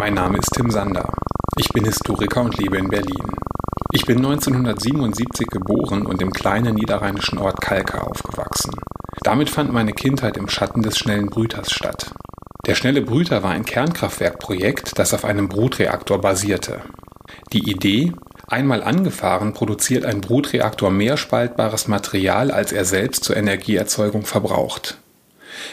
Mein Name ist Tim Sander. Ich bin Historiker und lebe in Berlin. Ich bin 1977 geboren und im kleinen niederrheinischen Ort Kalka aufgewachsen. Damit fand meine Kindheit im Schatten des schnellen Brüters statt. Der schnelle Brüter war ein Kernkraftwerkprojekt, das auf einem Brutreaktor basierte. Die Idee, einmal angefahren, produziert ein Brutreaktor mehr spaltbares Material, als er selbst zur Energieerzeugung verbraucht.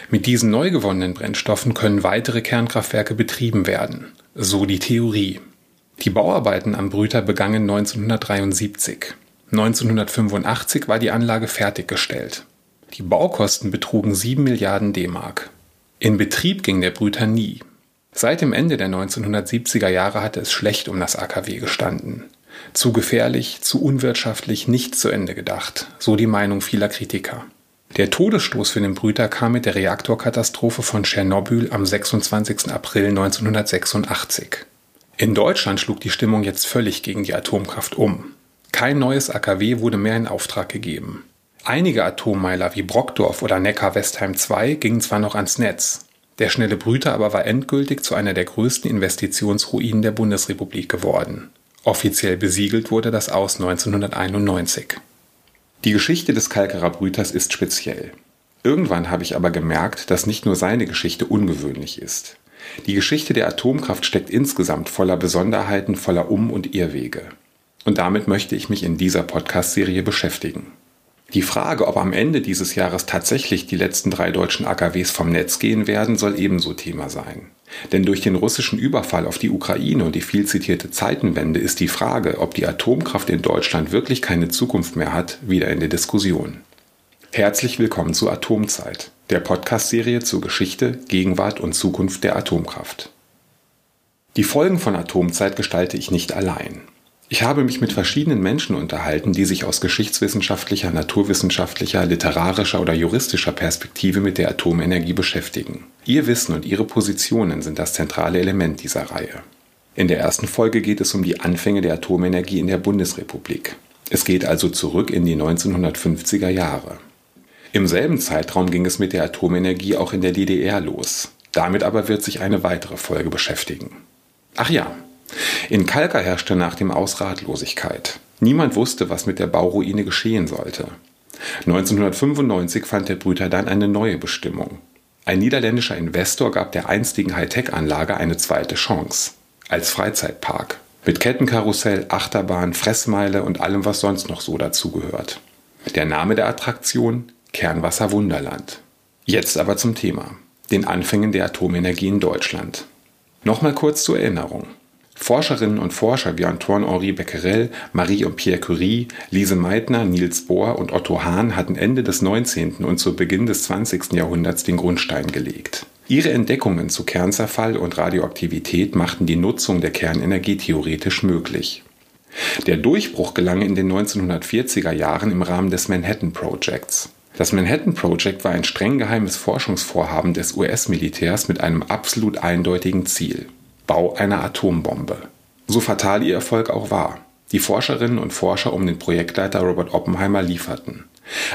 Mit diesen neu gewonnenen Brennstoffen können weitere Kernkraftwerke betrieben werden. So die Theorie. Die Bauarbeiten am Brüter begannen 1973. 1985 war die Anlage fertiggestellt. Die Baukosten betrugen 7 Milliarden D-Mark. In Betrieb ging der Brüter nie. Seit dem Ende der 1970er Jahre hatte es schlecht um das AKW gestanden. Zu gefährlich, zu unwirtschaftlich, nicht zu Ende gedacht, so die Meinung vieler Kritiker. Der Todesstoß für den Brüter kam mit der Reaktorkatastrophe von Tschernobyl am 26. April 1986. In Deutschland schlug die Stimmung jetzt völlig gegen die Atomkraft um. Kein neues AKW wurde mehr in Auftrag gegeben. Einige Atommeiler wie Brockdorf oder Neckar-Westheim 2 gingen zwar noch ans Netz, der schnelle Brüter aber war endgültig zu einer der größten Investitionsruinen der Bundesrepublik geworden. Offiziell besiegelt wurde das aus 1991. Die Geschichte des Kalkerer Brüters ist speziell. Irgendwann habe ich aber gemerkt, dass nicht nur seine Geschichte ungewöhnlich ist. Die Geschichte der Atomkraft steckt insgesamt voller Besonderheiten, voller Um- und Irrwege. Und damit möchte ich mich in dieser Podcast-Serie beschäftigen. Die Frage, ob am Ende dieses Jahres tatsächlich die letzten drei deutschen AKWs vom Netz gehen werden, soll ebenso Thema sein. Denn durch den russischen Überfall auf die Ukraine und die viel zitierte Zeitenwende ist die Frage, ob die Atomkraft in Deutschland wirklich keine Zukunft mehr hat, wieder in der Diskussion. Herzlich willkommen zu Atomzeit, der Podcast-Serie zur Geschichte, Gegenwart und Zukunft der Atomkraft. Die Folgen von Atomzeit gestalte ich nicht allein. Ich habe mich mit verschiedenen Menschen unterhalten, die sich aus geschichtswissenschaftlicher, naturwissenschaftlicher, literarischer oder juristischer Perspektive mit der Atomenergie beschäftigen. Ihr Wissen und ihre Positionen sind das zentrale Element dieser Reihe. In der ersten Folge geht es um die Anfänge der Atomenergie in der Bundesrepublik. Es geht also zurück in die 1950er Jahre. Im selben Zeitraum ging es mit der Atomenergie auch in der DDR los. Damit aber wird sich eine weitere Folge beschäftigen. Ach ja, in Kalka herrschte nach dem Aus Ratlosigkeit. Niemand wusste, was mit der Bauruine geschehen sollte. 1995 fand der Brüter dann eine neue Bestimmung. Ein niederländischer Investor gab der einstigen Hightech-Anlage eine zweite Chance. Als Freizeitpark. Mit Kettenkarussell, Achterbahn, Fressmeile und allem, was sonst noch so dazugehört. Der Name der Attraktion Kernwasser Wunderland. Jetzt aber zum Thema. Den Anfängen der Atomenergie in Deutschland. Nochmal kurz zur Erinnerung. Forscherinnen und Forscher wie Antoine-Henri Becquerel, Marie und Pierre Curie, Lise Meitner, Niels Bohr und Otto Hahn hatten Ende des 19. und zu Beginn des 20. Jahrhunderts den Grundstein gelegt. Ihre Entdeckungen zu Kernzerfall und Radioaktivität machten die Nutzung der Kernenergie theoretisch möglich. Der Durchbruch gelang in den 1940er Jahren im Rahmen des Manhattan Projects. Das Manhattan Project war ein streng geheimes Forschungsvorhaben des US-Militärs mit einem absolut eindeutigen Ziel. Bau einer Atombombe. So fatal ihr Erfolg auch war. Die Forscherinnen und Forscher um den Projektleiter Robert Oppenheimer lieferten.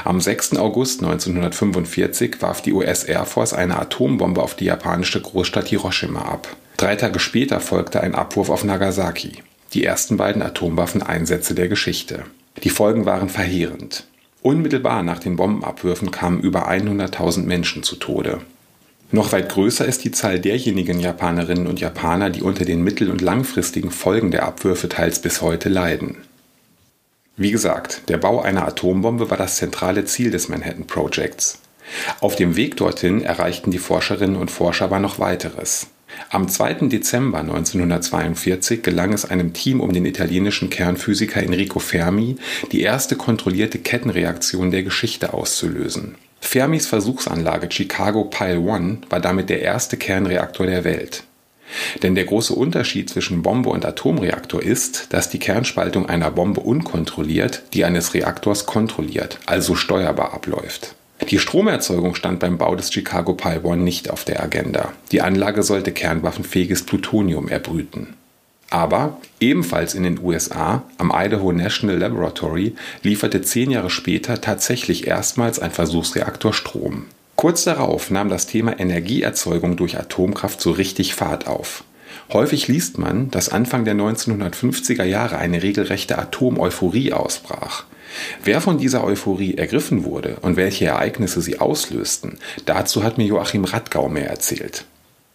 Am 6. August 1945 warf die US Air Force eine Atombombe auf die japanische Großstadt Hiroshima ab. Drei Tage später folgte ein Abwurf auf Nagasaki, die ersten beiden Atomwaffeneinsätze der Geschichte. Die Folgen waren verheerend. Unmittelbar nach den Bombenabwürfen kamen über 100.000 Menschen zu Tode. Noch weit größer ist die Zahl derjenigen Japanerinnen und Japaner, die unter den mittel- und langfristigen Folgen der Abwürfe teils bis heute leiden. Wie gesagt, der Bau einer Atombombe war das zentrale Ziel des Manhattan Projects. Auf dem Weg dorthin erreichten die Forscherinnen und Forscher aber noch weiteres. Am 2. Dezember 1942 gelang es einem Team um den italienischen Kernphysiker Enrico Fermi, die erste kontrollierte Kettenreaktion der Geschichte auszulösen. Fermis Versuchsanlage Chicago Pile 1 war damit der erste Kernreaktor der Welt. Denn der große Unterschied zwischen Bombe und Atomreaktor ist, dass die Kernspaltung einer Bombe unkontrolliert, die eines Reaktors kontrolliert, also steuerbar abläuft. Die Stromerzeugung stand beim Bau des Chicago Pile 1 nicht auf der Agenda. Die Anlage sollte kernwaffenfähiges Plutonium erbrüten. Aber ebenfalls in den USA, am Idaho National Laboratory, lieferte zehn Jahre später tatsächlich erstmals ein Versuchsreaktor Strom. Kurz darauf nahm das Thema Energieerzeugung durch Atomkraft so richtig Fahrt auf. Häufig liest man, dass Anfang der 1950er Jahre eine regelrechte Atomeuphorie ausbrach. Wer von dieser Euphorie ergriffen wurde und welche Ereignisse sie auslösten, dazu hat mir Joachim Radgau mehr erzählt.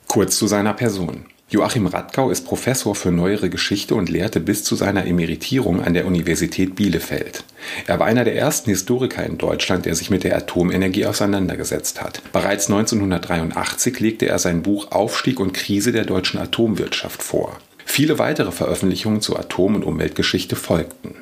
Kurz zu seiner Person. Joachim Radgau ist Professor für neuere Geschichte und lehrte bis zu seiner Emeritierung an der Universität Bielefeld. Er war einer der ersten Historiker in Deutschland, der sich mit der Atomenergie auseinandergesetzt hat. Bereits 1983 legte er sein Buch Aufstieg und Krise der deutschen Atomwirtschaft vor. Viele weitere Veröffentlichungen zur Atom- und Umweltgeschichte folgten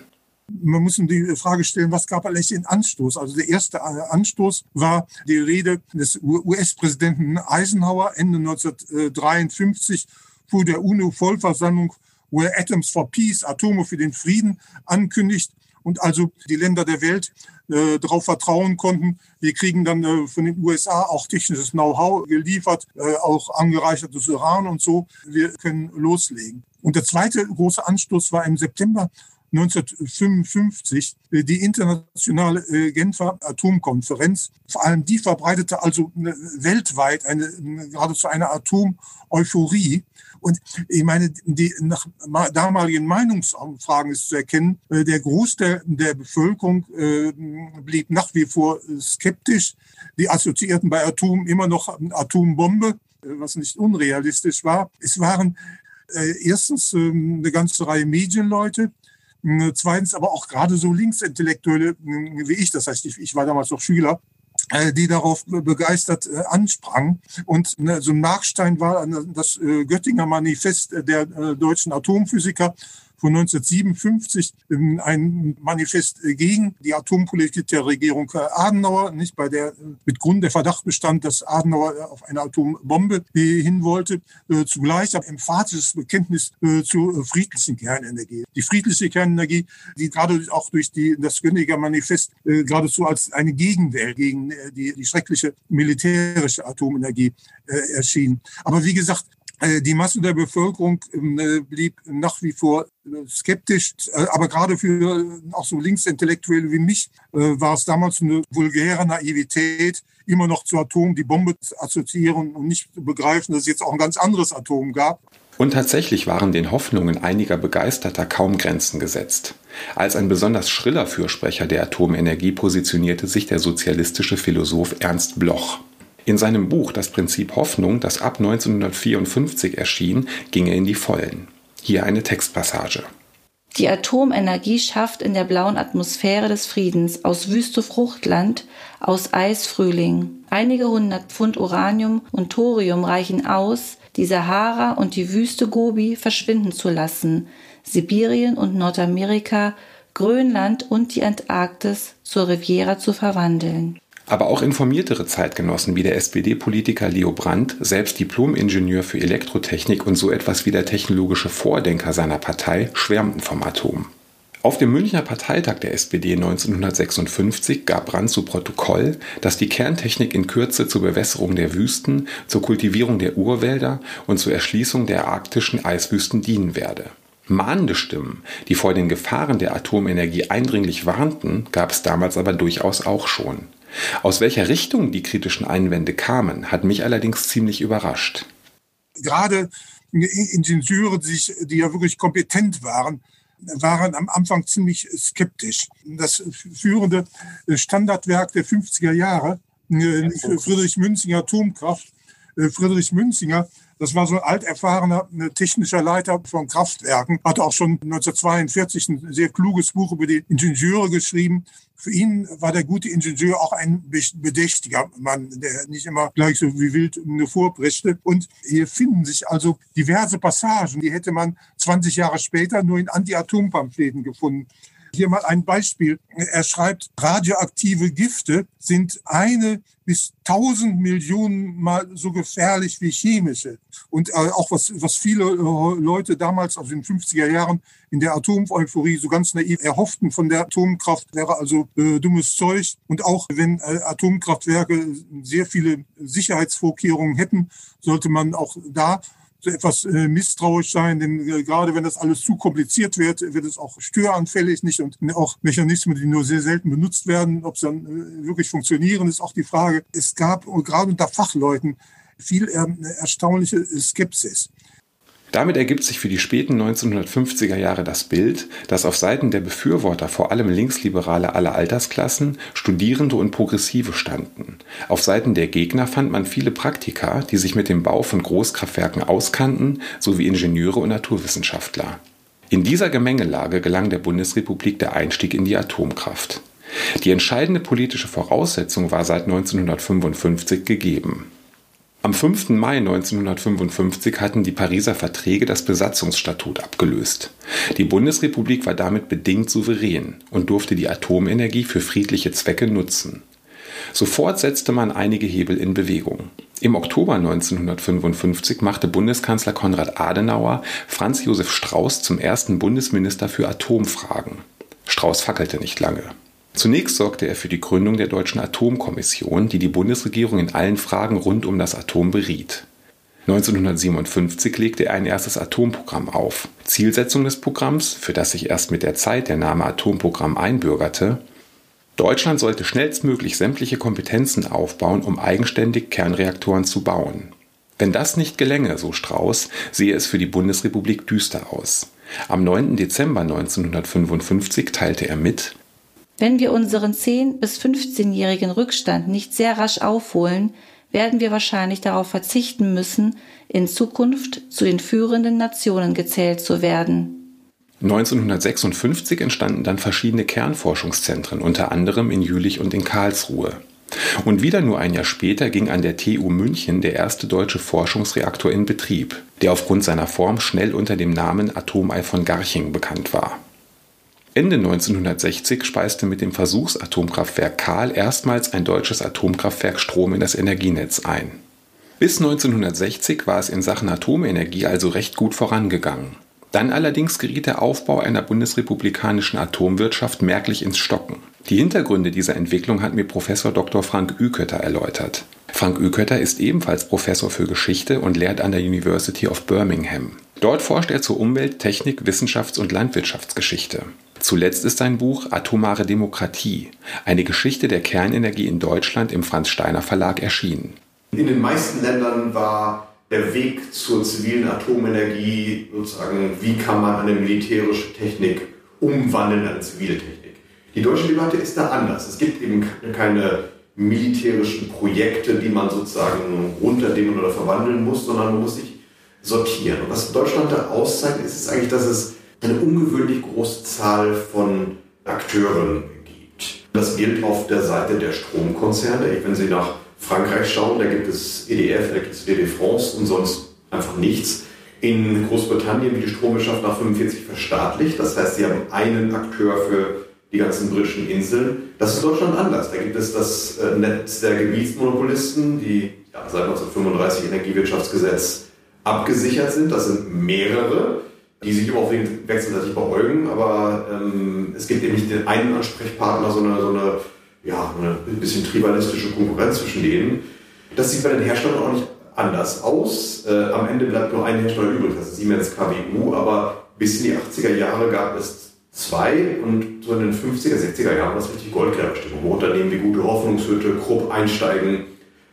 man muss die Frage stellen, was gab eigentlich den Anstoß? Also der erste Anstoß war die Rede des US-Präsidenten Eisenhower Ende 1953 vor der UNO-Vollversammlung, wo er Atoms for Peace, Atome für den Frieden ankündigt und also die Länder der Welt äh, darauf vertrauen konnten. Wir kriegen dann äh, von den USA auch technisches Know-how geliefert, äh, auch angereichertes Uran und so. Wir können loslegen. Und der zweite große Anstoß war im September 1955 äh, die internationale äh, Genfer Atomkonferenz. Vor allem die verbreitete also weltweit eine, geradezu eine Atomeuphorie. Und ich meine, die, nach damaligen Meinungsumfragen ist zu erkennen, äh, der Großteil der Bevölkerung blieb nach wie vor skeptisch. Die assoziierten bei Atom immer noch Atombombe, was nicht unrealistisch war. Es waren erstens ähm, eine ganze Reihe Medienleute, äh, zweitens aber auch gerade so Linksintellektuelle äh, wie ich, das heißt, ich, ich war damals noch Schüler, äh, die darauf begeistert ansprangen. Und ne, so ein Nachstein war das Göttinger Manifest der deutschen Atomphysiker, von 1957 ein Manifest gegen die Atompolitik der Regierung Adenauer, nicht bei der mit Grund der Verdacht bestand, dass Adenauer auf eine Atombombe hin wollte. Äh, zugleich ein emphatisches Bekenntnis äh, zur friedlichen Kernenergie. Die friedliche Kernenergie, die gerade auch durch die, das Gönniger Manifest äh, geradezu als eine Gegenwelt gegen die, die schreckliche militärische Atomenergie erschien. Aber wie gesagt, äh, die Masse der Bevölkerung ähm, äh, blieb nach wie vor äh, skeptisch, aber gerade für auch so Linksintellektuelle wie mich war es damals eine vulgäre Naivität, immer noch zu Atom die Bombe zu assoziieren und nicht zu begreifen, dass es jetzt auch ein ganz anderes Atom gab. Und tatsächlich waren den Hoffnungen einiger Begeisterter kaum Grenzen gesetzt. Als ein besonders schriller Fürsprecher der Atomenergie positionierte sich der sozialistische Philosoph Ernst Bloch. In seinem Buch Das Prinzip Hoffnung, das ab 1954 erschien, ging er in die Vollen. Hier eine Textpassage. Die Atomenergie schafft in der blauen Atmosphäre des Friedens aus Wüste Fruchtland, aus Eis Frühling. Einige hundert Pfund Uranium und Thorium reichen aus, die Sahara und die Wüste Gobi verschwinden zu lassen, Sibirien und Nordamerika, Grönland und die Antarktis zur Riviera zu verwandeln. Aber auch informiertere Zeitgenossen wie der SPD-Politiker Leo Brandt, selbst Diplom-Ingenieur für Elektrotechnik und so etwas wie der technologische Vordenker seiner Partei, schwärmten vom Atom. Auf dem Münchner Parteitag der SPD 1956 gab Brandt zu Protokoll, dass die Kerntechnik in Kürze zur Bewässerung der Wüsten, zur Kultivierung der Urwälder und zur Erschließung der arktischen Eiswüsten dienen werde. Mahnende Stimmen, die vor den Gefahren der Atomenergie eindringlich warnten, gab es damals aber durchaus auch schon. Aus welcher Richtung die kritischen Einwände kamen, hat mich allerdings ziemlich überrascht. Gerade Ingenieure, die, die ja wirklich kompetent waren, waren am Anfang ziemlich skeptisch. Das führende Standardwerk der 50er Jahre, äh, Friedrich Münzinger Atomkraft, äh, Friedrich Münzinger das war so ein alterfahrener technischer Leiter von Kraftwerken, hatte auch schon 1942 ein sehr kluges Buch über die Ingenieure geschrieben. Für ihn war der gute Ingenieur auch ein bedächtiger Mann, der nicht immer gleich so wie wild vorpreschte. Und hier finden sich also diverse Passagen, die hätte man 20 Jahre später nur in Anti-Atom-Pamphleten gefunden. Hier mal ein Beispiel. Er schreibt, radioaktive Gifte sind eine bis tausend Millionen Mal so gefährlich wie chemische. Und äh, auch was, was viele äh, Leute damals, also in den 50er Jahren, in der Atomeuphorie so ganz naiv erhofften von der Atomkraft, wäre also äh, dummes Zeug. Und auch wenn äh, Atomkraftwerke sehr viele Sicherheitsvorkehrungen hätten, sollte man auch da etwas äh, misstrauisch sein, denn äh, gerade wenn das alles zu kompliziert wird, wird es auch störanfällig nicht und auch Mechanismen, die nur sehr selten benutzt werden, ob sie dann äh, wirklich funktionieren, ist auch die Frage. Es gab gerade unter Fachleuten viel ähm, erstaunliche Skepsis. Damit ergibt sich für die späten 1950er Jahre das Bild, dass auf Seiten der Befürworter vor allem Linksliberale aller Altersklassen, Studierende und Progressive standen. Auf Seiten der Gegner fand man viele Praktiker, die sich mit dem Bau von Großkraftwerken auskannten, sowie Ingenieure und Naturwissenschaftler. In dieser Gemengelage gelang der Bundesrepublik der Einstieg in die Atomkraft. Die entscheidende politische Voraussetzung war seit 1955 gegeben. Am 5. Mai 1955 hatten die Pariser Verträge das Besatzungsstatut abgelöst. Die Bundesrepublik war damit bedingt souverän und durfte die Atomenergie für friedliche Zwecke nutzen. Sofort setzte man einige Hebel in Bewegung. Im Oktober 1955 machte Bundeskanzler Konrad Adenauer Franz Josef Strauß zum ersten Bundesminister für Atomfragen. Strauß fackelte nicht lange. Zunächst sorgte er für die Gründung der Deutschen Atomkommission, die die Bundesregierung in allen Fragen rund um das Atom beriet. 1957 legte er ein erstes Atomprogramm auf. Zielsetzung des Programms, für das sich erst mit der Zeit der Name Atomprogramm einbürgerte, Deutschland sollte schnellstmöglich sämtliche Kompetenzen aufbauen, um eigenständig Kernreaktoren zu bauen. Wenn das nicht gelänge, so Strauß, sehe es für die Bundesrepublik düster aus. Am 9. Dezember 1955 teilte er mit, wenn wir unseren 10- bis 15-jährigen Rückstand nicht sehr rasch aufholen, werden wir wahrscheinlich darauf verzichten müssen, in Zukunft zu den führenden Nationen gezählt zu werden. 1956 entstanden dann verschiedene Kernforschungszentren, unter anderem in Jülich und in Karlsruhe. Und wieder nur ein Jahr später ging an der TU München der erste deutsche Forschungsreaktor in Betrieb, der aufgrund seiner Form schnell unter dem Namen Atomei von Garching bekannt war. Ende 1960 speiste mit dem Versuchsatomkraftwerk Kahl erstmals ein deutsches Atomkraftwerk Strom in das Energienetz ein. Bis 1960 war es in Sachen Atomenergie also recht gut vorangegangen. Dann allerdings geriet der Aufbau einer bundesrepublikanischen Atomwirtschaft merklich ins Stocken. Die Hintergründe dieser Entwicklung hat mir Professor Dr. Frank Ükötter erläutert. Frank Ükötter ist ebenfalls Professor für Geschichte und lehrt an der University of Birmingham. Dort forscht er zur Umwelt-, Technik-, Wissenschafts- und Landwirtschaftsgeschichte. Zuletzt ist sein Buch Atomare Demokratie, eine Geschichte der Kernenergie in Deutschland im Franz Steiner Verlag erschienen. In den meisten Ländern war der Weg zur zivilen Atomenergie sozusagen, wie kann man eine militärische Technik umwandeln in eine zivile Technik. Die deutsche Debatte ist da anders. Es gibt eben keine militärischen Projekte, die man sozusagen runterdimmen oder verwandeln muss, sondern man muss sich sortieren. Und was Deutschland da auszeichnet, ist, ist eigentlich, dass es eine ungewöhnlich große Zahl von Akteuren gibt. Das gilt auf der Seite der Stromkonzerne. Wenn Sie nach Frankreich schauen, da gibt es EDF, da gibt es WD France und sonst einfach nichts. In Großbritannien wird die Stromwirtschaft nach 45 verstaatlicht. Das heißt, sie haben einen Akteur für die ganzen britischen Inseln. Das ist in Deutschland anders. Da gibt es das äh, Netz der Gebietsmonopolisten, die ja, seit 1935 Energiewirtschaftsgesetz abgesichert sind. Das sind mehrere die sich immer auf wechselseitig beäugen, aber ähm, es gibt eben nicht den einen Ansprechpartner, sondern so eine, ja, eine bisschen tribalistische Konkurrenz zwischen denen. Das sieht bei den Herstellern auch nicht anders aus. Äh, am Ende bleibt nur ein Hersteller übrig, das ist Siemens KWU, aber bis in die 80er Jahre gab es zwei und so in den 50er, 60er Jahren war das richtig Goldgräberstimmung, wo Unternehmen wie Gute Hoffnungshütte, Krupp einsteigen,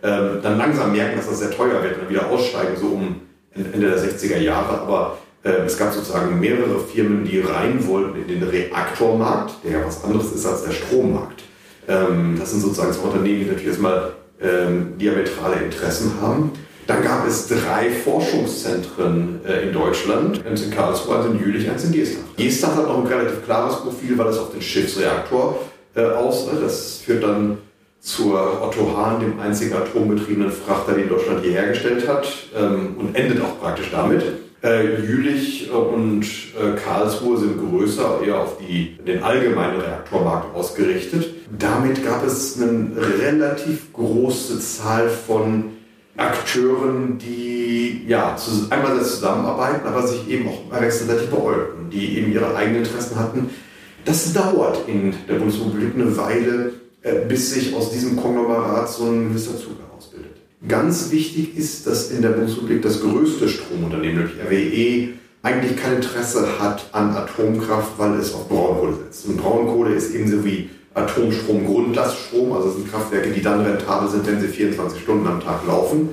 ähm, dann langsam merken, dass das sehr teuer wird und dann wieder aussteigen, so um Ende der 60er Jahre, aber es gab sozusagen mehrere Firmen, die rein wollten in den Reaktormarkt, der ja was anderes ist als der Strommarkt. Ähm, das sind sozusagen zwei Unternehmen, die natürlich erstmal ähm, diametrale Interessen haben. Dann gab es drei Forschungszentren äh, in Deutschland, eins in Karlsruhe, eins in Jülich, eins in Geestach. Geestach hat noch ein relativ klares Profil, weil es auf den Schiffsreaktor äh, aus. Das führt dann zur Otto Hahn, dem einzigen atombetriebenen Frachter, den Deutschland je hergestellt hat, und endet auch praktisch damit. Äh, Jülich und äh, Karlsruhe sind größer, eher auf die, den allgemeinen Reaktormarkt ausgerichtet. Damit gab es eine relativ große Zahl von Akteuren, die ja einmal zusammenarbeiten, aber sich eben auch wechselseitig beäugten, die eben ihre eigenen Interessen hatten. Das dauert in der Bundesrepublik eine Weile, äh, bis sich aus diesem Konglomerat so ein gewisser Zug Ganz wichtig ist, dass in der Bundesrepublik das größte Stromunternehmen, nämlich RWE, eigentlich kein Interesse hat an Atomkraft, weil es auf Braunkohle setzt. Und Braunkohle ist ebenso wie Atomstrom Grundlaststrom, also es sind Kraftwerke, die dann rentabel sind, wenn sie 24 Stunden am Tag laufen.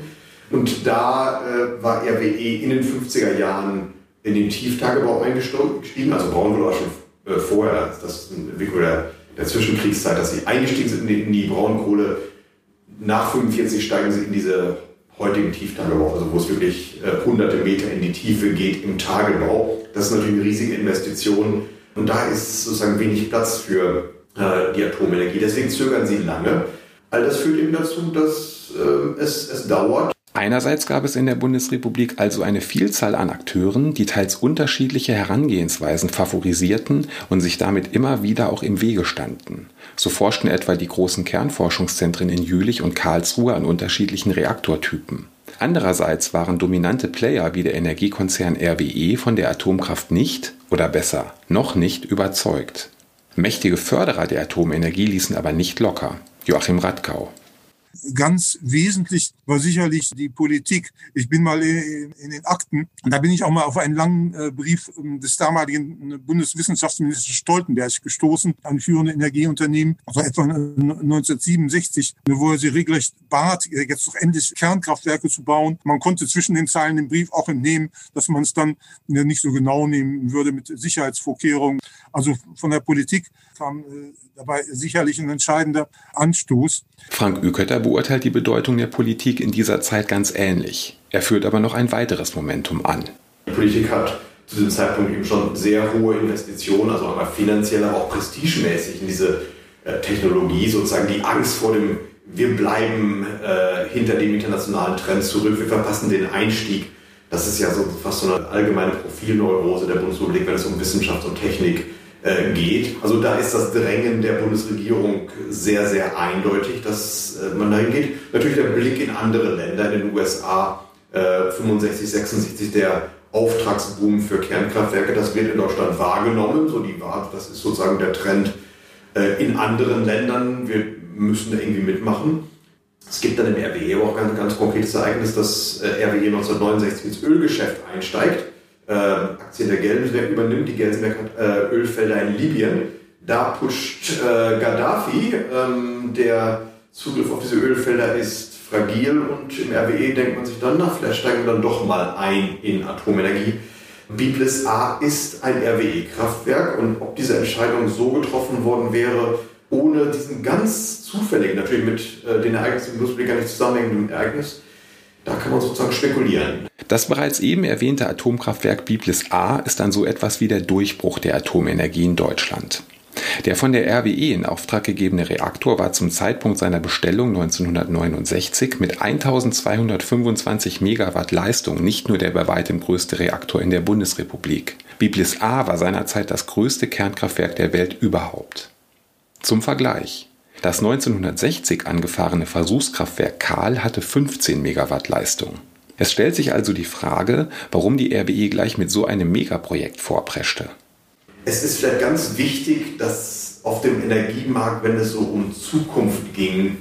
Und da äh, war RWE in den 50er Jahren in den Tieftagebau eingestiegen. Also Braunkohle war schon äh, vorher, das ist eine Entwicklung der, der Zwischenkriegszeit, dass sie eingestiegen sind in die, in die Braunkohle. Nach 45 steigen sie in diese heutigen Tieftagebau, also wo es wirklich äh, hunderte Meter in die Tiefe geht im Tagebau. Das ist natürlich eine riesige Investition und da ist sozusagen wenig Platz für äh, die Atomenergie. Deswegen zögern sie lange. All das führt eben dazu, dass äh, es, es dauert. Einerseits gab es in der Bundesrepublik also eine Vielzahl an Akteuren, die teils unterschiedliche Herangehensweisen favorisierten und sich damit immer wieder auch im Wege standen. So forschten etwa die großen Kernforschungszentren in Jülich und Karlsruhe an unterschiedlichen Reaktortypen. Andererseits waren dominante Player wie der Energiekonzern RWE von der Atomkraft nicht, oder besser, noch nicht überzeugt. Mächtige Förderer der Atomenergie ließen aber nicht locker. Joachim Radkau. Ganz wesentlich war sicherlich die Politik. Ich bin mal in, den Akten, da bin ich auch mal auf einen langen äh, Brief ähm, des damaligen Bundeswissenschaftsministers Stoltenberg gestoßen an führende Energieunternehmen, also etwa 1967, wo er sie regelrecht bat, jetzt doch endlich Kernkraftwerke zu bauen. Man konnte zwischen den Zeilen im Brief auch entnehmen, dass man es dann nicht so genau nehmen würde mit Sicherheitsvorkehrungen. Also von der Politik kam äh, dabei sicherlich ein entscheidender Anstoß. Frank Ükötter beurteilt die Bedeutung der Politik in dieser Zeit ganz ähnlich. Er führt aber noch ein weiteres Momentum an. Die Politik hat zu diesem Zeitpunkt eben schon sehr hohe Investitionen, also einmal finanziell, aber auch prestigemäßig in diese äh, Technologie, sozusagen die Angst vor dem, wir bleiben äh, hinter dem internationalen Trend zurück, wir verpassen den Einstieg. Das ist ja so fast so eine allgemeine Profilneurose der Bundesrepublik, wenn es um Wissenschaft und Technik geht äh, geht. Also da ist das Drängen der Bundesregierung sehr, sehr eindeutig, dass äh, man dahin geht. Natürlich der Blick in andere Länder, in den USA, äh, 65, 66, der Auftragsboom für Kernkraftwerke, das wird in Deutschland wahrgenommen. So die, das ist sozusagen der Trend äh, in anderen Ländern. Wir müssen da irgendwie mitmachen. Es gibt dann im RWE auch ganz, ganz konkretes Ereignis, dass RWE 1969 ins Ölgeschäft einsteigt äh, Aktien der Gelsenberg übernimmt. Die Gelsenberg hat äh, Ölfelder in Libyen. Da pusht äh, Gaddafi, ähm, der Zugriff auf diese Ölfelder ist fragil und im RWE denkt man sich dann, na, vielleicht steigen wir dann doch mal ein in Atomenergie. Biblis A ist ein RWE-Kraftwerk und ob diese Entscheidung so getroffen worden wäre, ohne diesen ganz zufälligen, natürlich mit äh, den Ereignissen im Bundesblick gar nicht zusammenhängenden Ereignis, da kann man sozusagen spekulieren. Das bereits eben erwähnte Atomkraftwerk Biblis A ist dann so etwas wie der Durchbruch der Atomenergie in Deutschland. Der von der RWE in Auftrag gegebene Reaktor war zum Zeitpunkt seiner Bestellung 1969 mit 1225 Megawatt Leistung nicht nur der bei weitem größte Reaktor in der Bundesrepublik. Biblis A war seinerzeit das größte Kernkraftwerk der Welt überhaupt. Zum Vergleich. Das 1960 angefahrene Versuchskraftwerk Kahl hatte 15 Megawatt Leistung. Es stellt sich also die Frage, warum die RWE gleich mit so einem Megaprojekt vorpreschte. Es ist vielleicht ganz wichtig, dass auf dem Energiemarkt, wenn es so um Zukunft ging,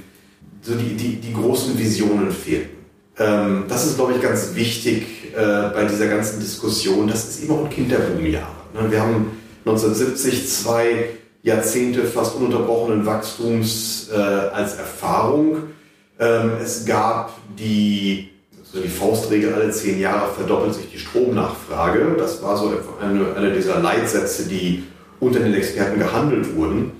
so die, die, die großen Visionen fehlten. Ähm, das ist, glaube ich, ganz wichtig äh, bei dieser ganzen Diskussion. Das ist immer ein Kind der Boomjahre. Ne? Wir haben 1970 zwei Jahrzehnte fast ununterbrochenen Wachstums äh, als Erfahrung. Ähm, es gab die, also die Faustregel, alle zehn Jahre verdoppelt sich die Stromnachfrage. Das war so eine, eine dieser Leitsätze, die unter den Experten gehandelt wurden.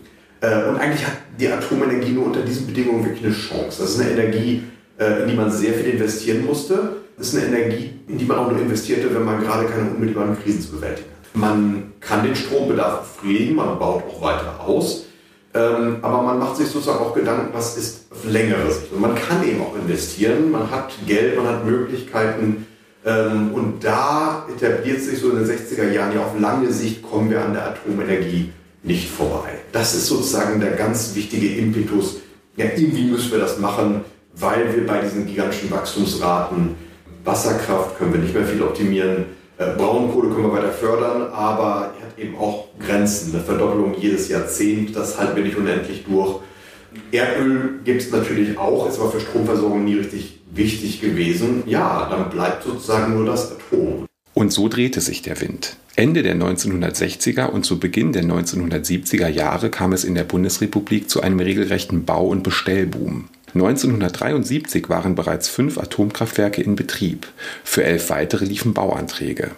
Äh, und eigentlich hat die Atomenergie nur unter diesen Bedingungen wirklich eine Chance. Das ist eine Energie, äh, in die man sehr viel investieren musste. Das ist eine Energie, in die man auch nur investierte, wenn man gerade keine unmittelbaren Krisen zu bewältigen hat. Man kann den Strombedarf befriedigen, man baut auch weiter aus, ähm, aber man macht sich sozusagen auch Gedanken, was ist auf längere Sicht. Und man kann eben auch investieren, man hat Geld, man hat Möglichkeiten. Ähm, und da etabliert sich so in den 60er Jahren, ja auf lange Sicht kommen wir an der Atomenergie nicht vorbei. Das ist sozusagen der ganz wichtige Impetus. Ja, irgendwie müssen wir das machen, weil wir bei diesen gigantischen Wachstumsraten Wasserkraft können wir nicht mehr viel optimieren Braunkohle können wir weiter fördern, aber er hat eben auch Grenzen. Eine Verdoppelung jedes Jahrzehnt, das halten wir nicht unendlich durch. Erdöl gibt es natürlich auch, ist aber für Stromversorgung nie richtig wichtig gewesen. Ja, dann bleibt sozusagen nur das Atom. Und so drehte sich der Wind. Ende der 1960er und zu Beginn der 1970er Jahre kam es in der Bundesrepublik zu einem regelrechten Bau- und Bestellboom. 1973 waren bereits fünf Atomkraftwerke in Betrieb, für elf weitere liefen Bauanträge.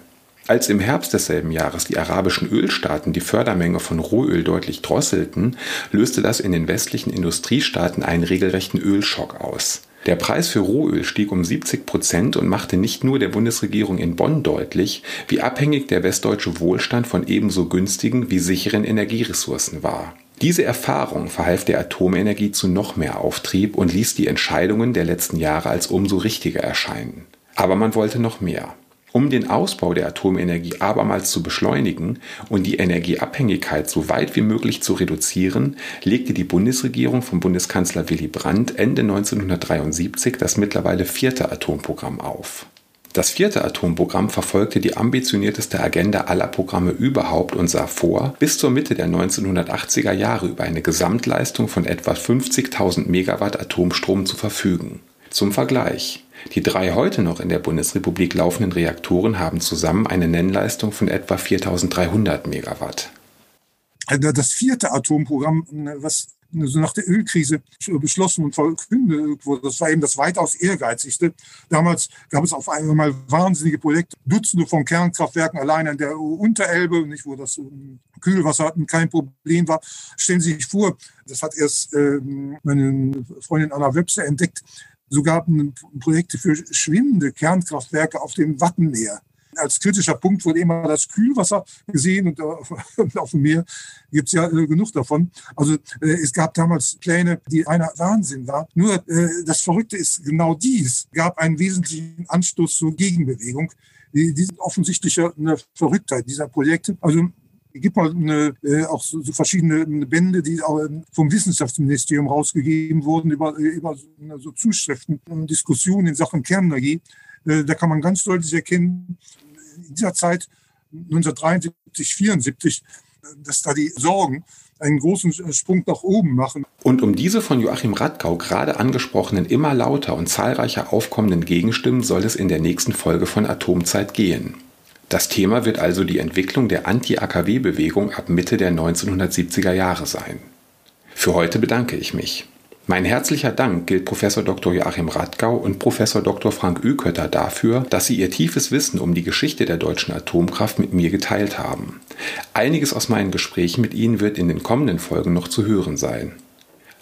Als im Herbst desselben Jahres die arabischen Ölstaaten die Fördermenge von Rohöl deutlich drosselten, löste das in den westlichen Industriestaaten einen regelrechten Ölschock aus. Der Preis für Rohöl stieg um 70 Prozent und machte nicht nur der Bundesregierung in Bonn deutlich, wie abhängig der westdeutsche Wohlstand von ebenso günstigen wie sicheren Energieressourcen war. Diese Erfahrung verhalf der Atomenergie zu noch mehr Auftrieb und ließ die Entscheidungen der letzten Jahre als umso richtiger erscheinen. Aber man wollte noch mehr. Um den Ausbau der Atomenergie abermals zu beschleunigen und die Energieabhängigkeit so weit wie möglich zu reduzieren, legte die Bundesregierung von Bundeskanzler Willy Brandt Ende 1973 das mittlerweile vierte Atomprogramm auf. Das vierte Atomprogramm verfolgte die ambitionierteste Agenda aller Programme überhaupt und sah vor, bis zur Mitte der 1980er Jahre über eine Gesamtleistung von etwa 50.000 Megawatt Atomstrom zu verfügen. Zum Vergleich. Die drei heute noch in der Bundesrepublik laufenden Reaktoren haben zusammen eine Nennleistung von etwa 4300 Megawatt. Also das vierte Atomprogramm, was so nach der Ölkrise beschlossen und verkündet wurde. Das war eben das weitaus ehrgeizigste. Damals gab es auf einmal wahnsinnige Projekte, Dutzende von Kernkraftwerken allein an der Unterelbe, nicht, wo das Kühlwasser kein Problem war. Stellen Sie sich vor, das hat erst ähm, meine Freundin Anna Webster entdeckt, sogar Projekte für schwimmende Kernkraftwerke auf dem Wattenmeer. Als kritischer Punkt wurde immer das Kühlwasser gesehen und auf dem Meer gibt es ja äh, genug davon. Also äh, es gab damals Pläne, die einer Wahnsinn war. Nur äh, das Verrückte ist, genau dies gab einen wesentlichen Anstoß zur Gegenbewegung. Die, die offensichtliche Verrücktheit dieser Projekte. Also es gibt mal eine, äh, auch so, so, verschiedene Bände, die auch vom Wissenschaftsministerium rausgegeben wurden über, äh, über so Zuschriften und Diskussionen in Sachen Kernenergie. Äh, da kann man ganz deutlich erkennen, in dieser Zeit 1973, 74, dass da die Sorgen einen großen Sprung nach oben machen. Und um diese von Joachim Radkau gerade angesprochenen immer lauter und zahlreicher aufkommenden Gegenstimmen soll es in der nächsten Folge von Atomzeit gehen. Das Thema wird also die Entwicklung der Anti-AKW-Bewegung ab Mitte der 1970er Jahre sein. Für heute bedanke ich mich. Mein herzlicher Dank gilt Professor Dr. Joachim Radgau und Professor Dr. Frank Ükötter dafür, dass sie ihr tiefes Wissen um die Geschichte der deutschen Atomkraft mit mir geteilt haben. Einiges aus meinen Gesprächen mit ihnen wird in den kommenden Folgen noch zu hören sein.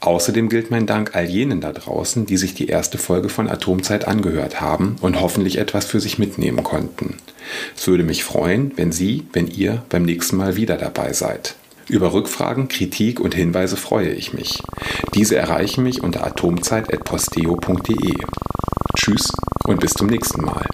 Außerdem gilt mein Dank all jenen da draußen, die sich die erste Folge von Atomzeit angehört haben und hoffentlich etwas für sich mitnehmen konnten. Es würde mich freuen, wenn Sie, wenn ihr beim nächsten Mal wieder dabei seid. Über Rückfragen, Kritik und Hinweise freue ich mich. Diese erreichen mich unter atomzeit.posteo.de. Tschüss und bis zum nächsten Mal.